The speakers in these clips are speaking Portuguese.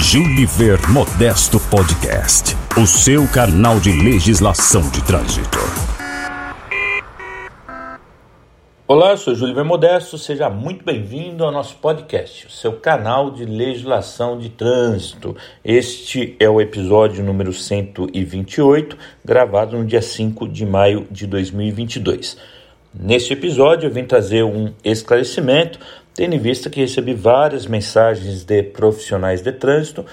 Juliver Modesto Podcast, o seu canal de legislação de trânsito. Olá, sou Juliver Modesto, seja muito bem-vindo ao nosso podcast, o seu canal de legislação de trânsito. Este é o episódio número 128, gravado no dia 5 de maio de 2022. Neste episódio, eu vim trazer um esclarecimento tendo em vista que recebi várias mensagens de profissionais de trânsito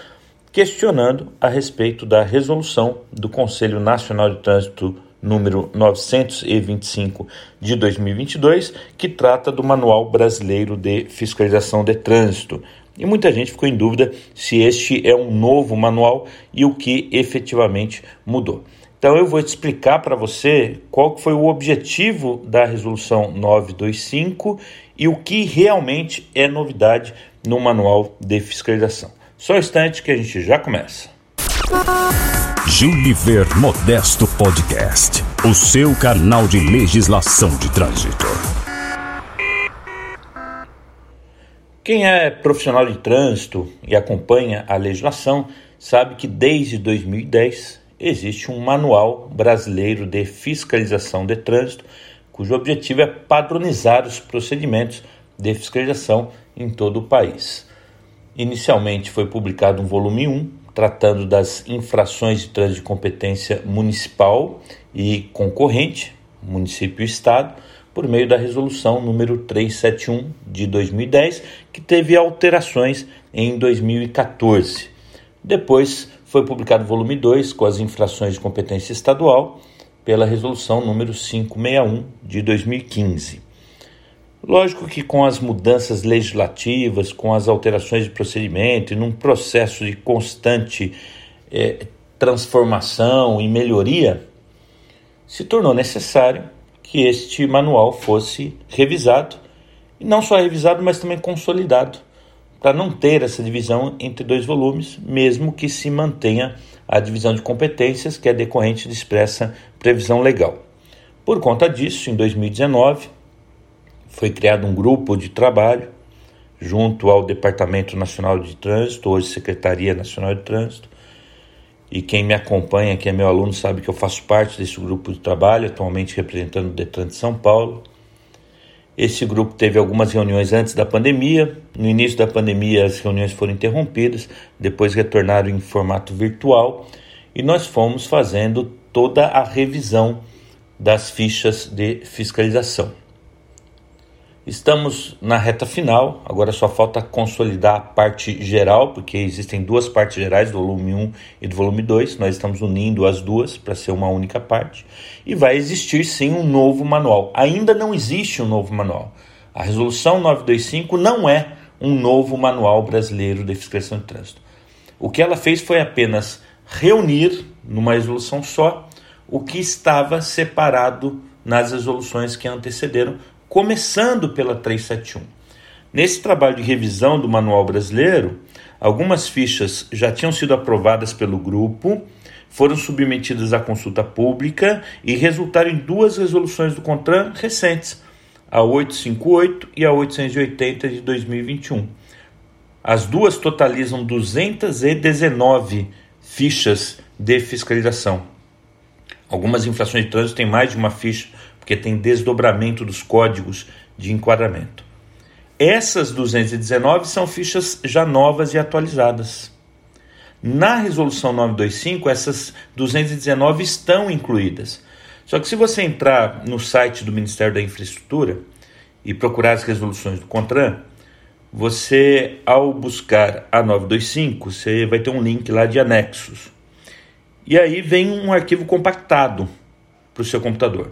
questionando a respeito da resolução do Conselho Nacional de Trânsito número 925 de 2022, que trata do Manual Brasileiro de Fiscalização de Trânsito. E muita gente ficou em dúvida se este é um novo manual e o que efetivamente mudou. Então eu vou te explicar para você qual foi o objetivo da resolução 925 e o que realmente é novidade no manual de fiscalização. Só um instante que a gente já começa. Juliver Modesto Podcast, o seu canal de legislação de trânsito. Quem é profissional de trânsito e acompanha a legislação sabe que desde 2010 existe um manual brasileiro de fiscalização de trânsito cujo objetivo é padronizar os procedimentos de fiscalização em todo o país. Inicialmente foi publicado um volume 1, tratando das infrações de trânsito de competência municipal e concorrente, município e estado, por meio da resolução número 371 de 2010, que teve alterações em 2014. Depois foi publicado o volume 2 com as infrações de competência estadual pela resolução número 561 de 2015. Lógico que com as mudanças legislativas, com as alterações de procedimento e num processo de constante é, transformação e melhoria, se tornou necessário que este manual fosse revisado, e não só revisado, mas também consolidado, para não ter essa divisão entre dois volumes, mesmo que se mantenha a divisão de competências que é decorrente de expressa previsão legal. Por conta disso, em 2019, foi criado um grupo de trabalho junto ao Departamento Nacional de Trânsito, hoje Secretaria Nacional de Trânsito, e quem me acompanha, quem é meu aluno, sabe que eu faço parte desse grupo de trabalho, atualmente representando o Detran de São Paulo. Esse grupo teve algumas reuniões antes da pandemia. No início da pandemia, as reuniões foram interrompidas, depois retornaram em formato virtual e nós fomos fazendo toda a revisão das fichas de fiscalização. Estamos na reta final, agora só falta consolidar a parte geral, porque existem duas partes gerais, do volume 1 e do volume 2. Nós estamos unindo as duas para ser uma única parte. E vai existir sim um novo manual. Ainda não existe um novo manual. A resolução 925 não é um novo manual brasileiro de fiscalização de trânsito. O que ela fez foi apenas reunir numa resolução só o que estava separado nas resoluções que antecederam começando pela 371. Nesse trabalho de revisão do Manual Brasileiro, algumas fichas já tinham sido aprovadas pelo grupo, foram submetidas à consulta pública e resultaram em duas resoluções do CONTRAN recentes, a 858 e a 880 de 2021. As duas totalizam 219 fichas de fiscalização. Algumas infrações de trânsito têm mais de uma ficha porque tem desdobramento dos códigos de enquadramento. Essas 219 são fichas já novas e atualizadas. Na resolução 925, essas 219 estão incluídas. Só que se você entrar no site do Ministério da Infraestrutura e procurar as resoluções do CONTRAN, você, ao buscar a 925, você vai ter um link lá de anexos. E aí vem um arquivo compactado para o seu computador.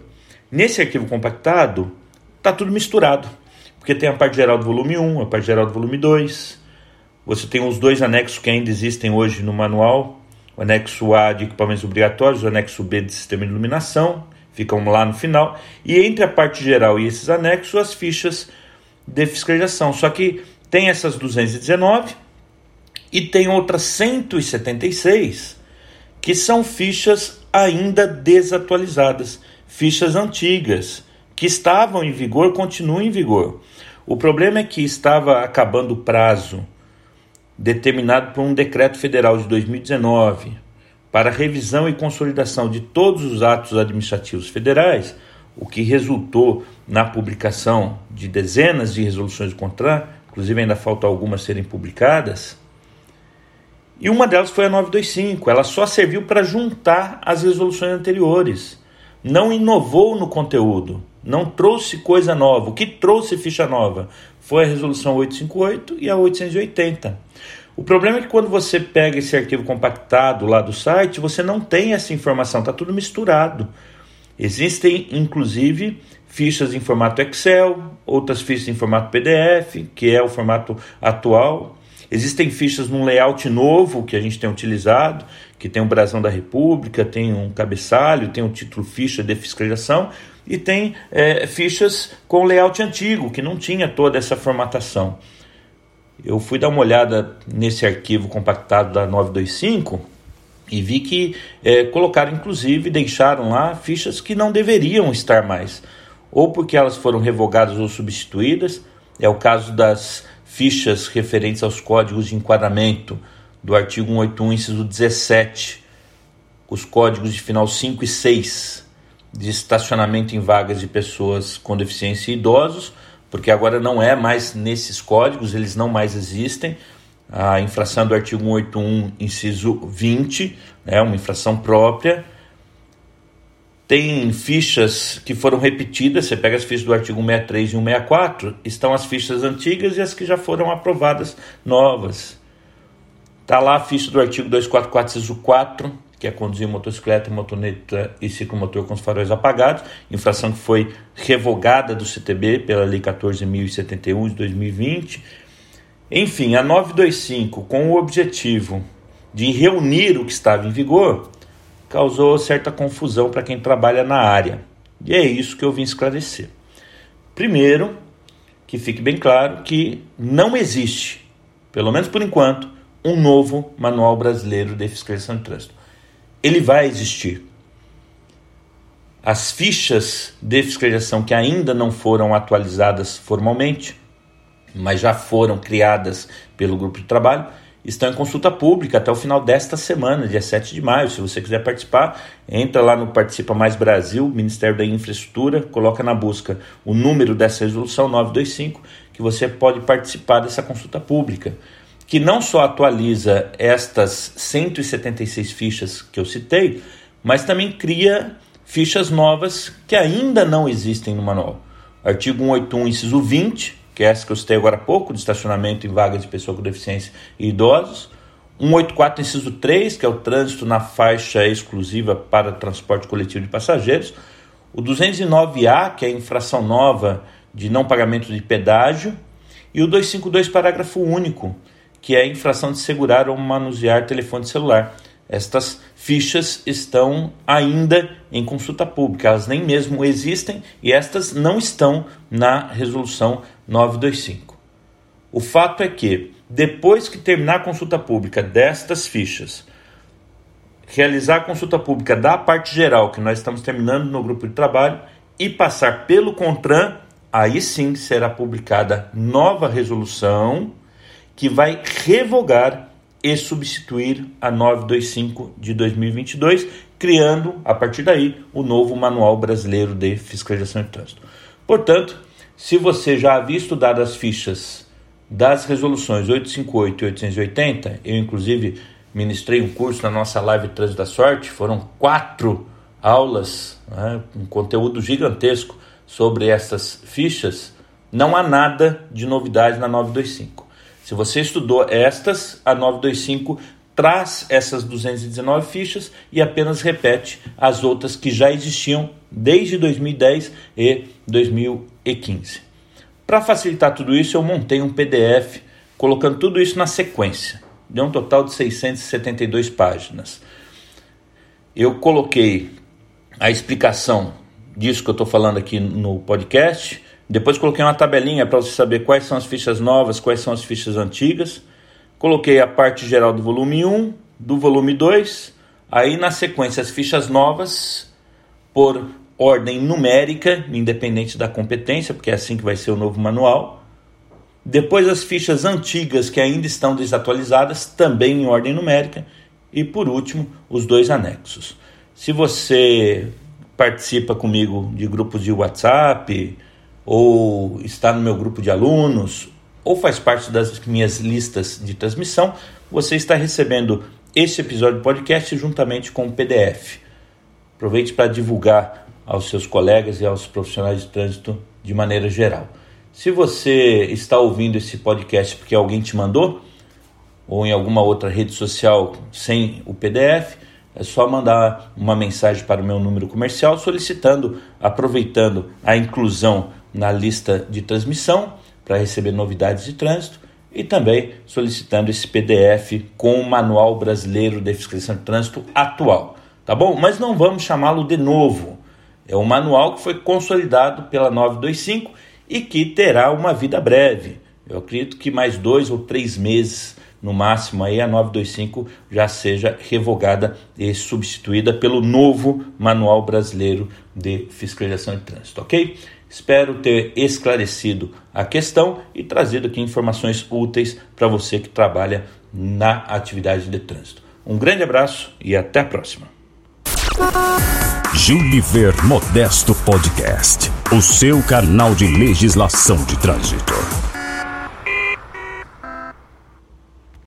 Nesse arquivo compactado, está tudo misturado, porque tem a parte geral do volume 1, a parte geral do volume 2. Você tem os dois anexos que ainda existem hoje no manual, o anexo A de equipamentos obrigatórios, o anexo B de sistema de iluminação, ficam lá no final, e entre a parte geral e esses anexos, as fichas de fiscalização. Só que tem essas 219 e tem outras 176 que são fichas ainda desatualizadas fichas antigas que estavam em vigor continuam em vigor. O problema é que estava acabando o prazo determinado por um decreto federal de 2019 para revisão e consolidação de todos os atos administrativos federais, o que resultou na publicação de dezenas de resoluções do CONTRAN, inclusive ainda falta algumas serem publicadas. E uma delas foi a 925, ela só serviu para juntar as resoluções anteriores, não inovou no conteúdo, não trouxe coisa nova. O que trouxe ficha nova foi a resolução 858 e a 880. O problema é que quando você pega esse arquivo compactado lá do site, você não tem essa informação, está tudo misturado. Existem, inclusive, fichas em formato Excel, outras fichas em formato PDF, que é o formato atual. Existem fichas num layout novo que a gente tem utilizado, que tem o brasão da República, tem um cabeçalho, tem o título ficha de fiscalização e tem é, fichas com layout antigo, que não tinha toda essa formatação. Eu fui dar uma olhada nesse arquivo compactado da 925 e vi que é, colocaram, inclusive, deixaram lá fichas que não deveriam estar mais, ou porque elas foram revogadas ou substituídas. É o caso das fichas referentes aos códigos de enquadramento do artigo 181, inciso 17, os códigos de final 5 e 6 de estacionamento em vagas de pessoas com deficiência e idosos, porque agora não é mais nesses códigos, eles não mais existem. A infração do artigo 181, inciso 20, é né, uma infração própria. Tem fichas que foram repetidas, você pega as fichas do artigo 163 e 164, estão as fichas antigas e as que já foram aprovadas novas. Está lá a ficha do artigo 244, inciso 4, que é conduzir motocicleta, motoneta e ciclomotor com os faróis apagados, infração que foi revogada do CTB pela Lei 14.071 de 2020. Enfim, a 925, com o objetivo de reunir o que estava em vigor, causou certa confusão para quem trabalha na área. E é isso que eu vim esclarecer. Primeiro, que fique bem claro que não existe, pelo menos por enquanto, um novo Manual Brasileiro de Fiscalização de Trânsito ele vai existir. As fichas de fiscalização que ainda não foram atualizadas formalmente, mas já foram criadas pelo grupo de trabalho, estão em consulta pública até o final desta semana, dia 7 de maio. Se você quiser participar, entra lá no Participa Mais Brasil, Ministério da Infraestrutura, coloca na busca o número dessa resolução 925, que você pode participar dessa consulta pública que não só atualiza estas 176 fichas que eu citei, mas também cria fichas novas que ainda não existem no manual. Artigo 181, inciso 20, que é essa que eu citei agora há pouco, de estacionamento em vagas de pessoa com deficiência e idosos. 184, inciso 3, que é o trânsito na faixa exclusiva para transporte coletivo de passageiros. O 209A, que é a infração nova de não pagamento de pedágio. E o 252, parágrafo único, que é a infração de segurar ou manusear telefone celular. Estas fichas estão ainda em consulta pública, elas nem mesmo existem e estas não estão na resolução 925. O fato é que, depois que terminar a consulta pública destas fichas, realizar a consulta pública da parte geral, que nós estamos terminando no grupo de trabalho, e passar pelo CONTRAN, aí sim será publicada nova resolução que vai revogar e substituir a 925 de 2022, criando, a partir daí, o novo Manual Brasileiro de Fiscalização de Trânsito. Portanto, se você já havia estudado as fichas das resoluções 858 e 880, eu inclusive ministrei um curso na nossa live Trânsito da Sorte, foram quatro aulas, né, um conteúdo gigantesco sobre essas fichas, não há nada de novidade na 925. Se você estudou estas, a 925 traz essas 219 fichas e apenas repete as outras que já existiam desde 2010 e 2015. Para facilitar tudo isso, eu montei um PDF colocando tudo isso na sequência. Deu um total de 672 páginas. Eu coloquei a explicação disso que eu estou falando aqui no podcast, depois coloquei uma tabelinha para você saber quais são as fichas novas, quais são as fichas antigas. Coloquei a parte geral do volume 1, do volume 2, aí na sequência as fichas novas por ordem numérica, independente da competência, porque é assim que vai ser o novo manual. Depois as fichas antigas que ainda estão desatualizadas, também em ordem numérica. E por último, os dois anexos. Se você participa comigo de grupos de WhatsApp, ou está no meu grupo de alunos, ou faz parte das minhas listas de transmissão, você está recebendo este episódio do podcast juntamente com o PDF. Aproveite para divulgar aos seus colegas e aos profissionais de trânsito de maneira geral. Se você está ouvindo esse podcast porque alguém te mandou, ou em alguma outra rede social sem o PDF, é só mandar uma mensagem para o meu número comercial solicitando, aproveitando a inclusão na lista de transmissão para receber novidades de trânsito e também solicitando esse PDF com o Manual Brasileiro de Fiscalização de Trânsito atual, tá bom? Mas não vamos chamá-lo de novo. É um manual que foi consolidado pela 925 e que terá uma vida breve. Eu acredito que mais dois ou três meses no máximo aí a 925 já seja revogada e substituída pelo novo Manual Brasileiro de Fiscalização de Trânsito, ok? Espero ter esclarecido a questão e trazido aqui informações úteis para você que trabalha na atividade de trânsito. Um grande abraço e até a próxima. Gilliver Modesto Podcast, o seu canal de legislação de trânsito.